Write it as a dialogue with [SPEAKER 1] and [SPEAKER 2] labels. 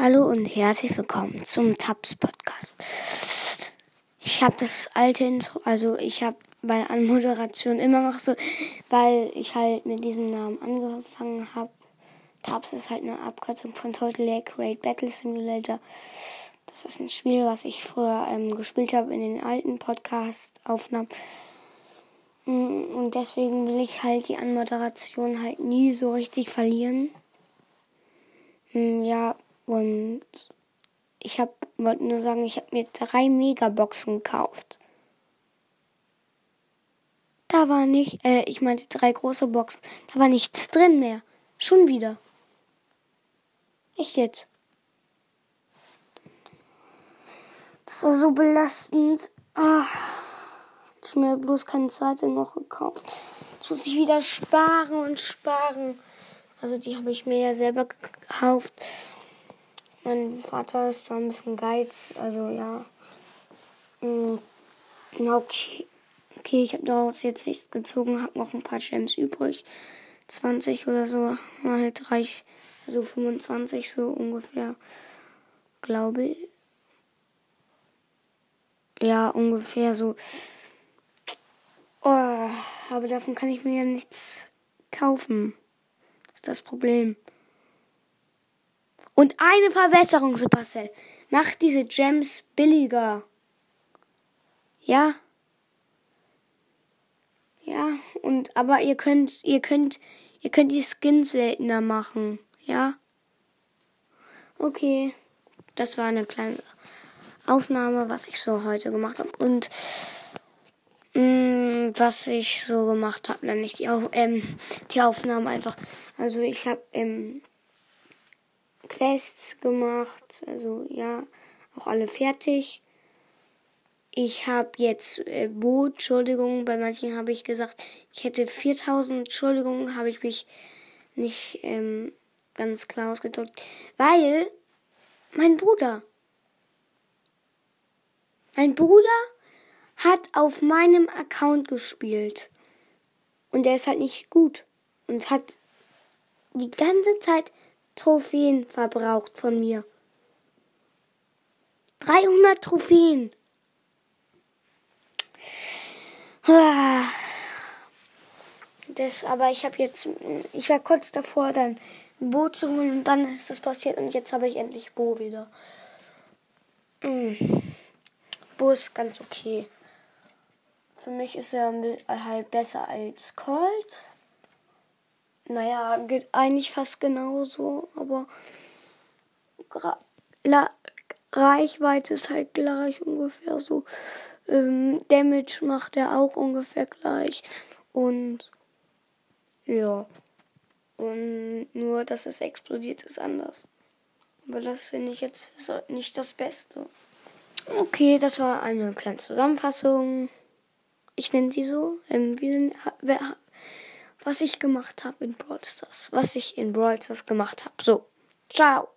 [SPEAKER 1] Hallo und herzlich willkommen zum Tabs Podcast. Ich habe das alte Intro, also ich habe bei der Anmoderation immer noch so, weil ich halt mit diesem Namen angefangen habe. Tabs ist halt eine Abkürzung von Total Lake Raid Battle Simulator. Das ist ein Spiel, was ich früher ähm, gespielt habe in den alten Podcast-Aufnahmen. Mm, und deswegen will ich halt die Anmoderation halt nie so richtig verlieren. Mm, ja, und ich hab, wollte nur sagen, ich habe mir drei Megaboxen gekauft. Da war nicht, äh, ich meinte drei große Boxen. Da war nichts drin mehr. Schon wieder. Echt jetzt. Das war so belastend. Ah, ich mir bloß keine zweite noch gekauft. Jetzt muss ich wieder sparen und sparen. Also die habe ich mir ja selber gekauft. Mein Vater ist da ein bisschen geiz, also ja. Mm, okay, okay ich habe daraus jetzt nichts gezogen, habe noch ein paar Gems übrig. 20 oder so, halt reich, also 25 so ungefähr, glaube ich. Ja, ungefähr so. Oh, aber davon kann ich mir ja nichts kaufen. Das ist das Problem. Und eine Verbesserung, Supercell. Macht diese Gems billiger. Ja. Ja, und aber ihr könnt, ihr könnt, ihr könnt die Skins seltener machen. Ja. Okay. Das war eine kleine Aufnahme, was ich so heute gemacht habe. Und mh, mm, was ich so gemacht habe, dann nicht die, Auf ähm, die Aufnahme einfach. Also ich habe ähm, Quests gemacht. Also ja, auch alle fertig. Ich habe jetzt äh, Boot, Entschuldigung, bei manchen habe ich gesagt, ich hätte 4000, Entschuldigung, habe ich mich nicht ähm, ganz klar ausgedrückt, weil mein Bruder, mein Bruder hat auf meinem Account gespielt und der ist halt nicht gut und hat die ganze Zeit Trophäen verbraucht von mir. 300 Trophäen. Das, aber ich habe jetzt, ich war kurz davor, dann ein Bo zu holen und dann ist das passiert und jetzt habe ich endlich Bo wieder. Mm. Bo ist ganz okay. Für mich ist er halt besser als Colt. Naja, eigentlich fast genauso, aber Reichweite ist halt gleich ungefähr so. Ähm, Damage macht er auch ungefähr gleich. Und ja. Und nur, dass es explodiert, ist anders. Aber das finde ich jetzt nicht das Beste. Okay, das war eine kleine Zusammenfassung. Ich nenne sie so. Ähm, wie, wer, was ich gemacht habe in Brawl Stars. Was ich in Brawl Stars gemacht habe. So, ciao.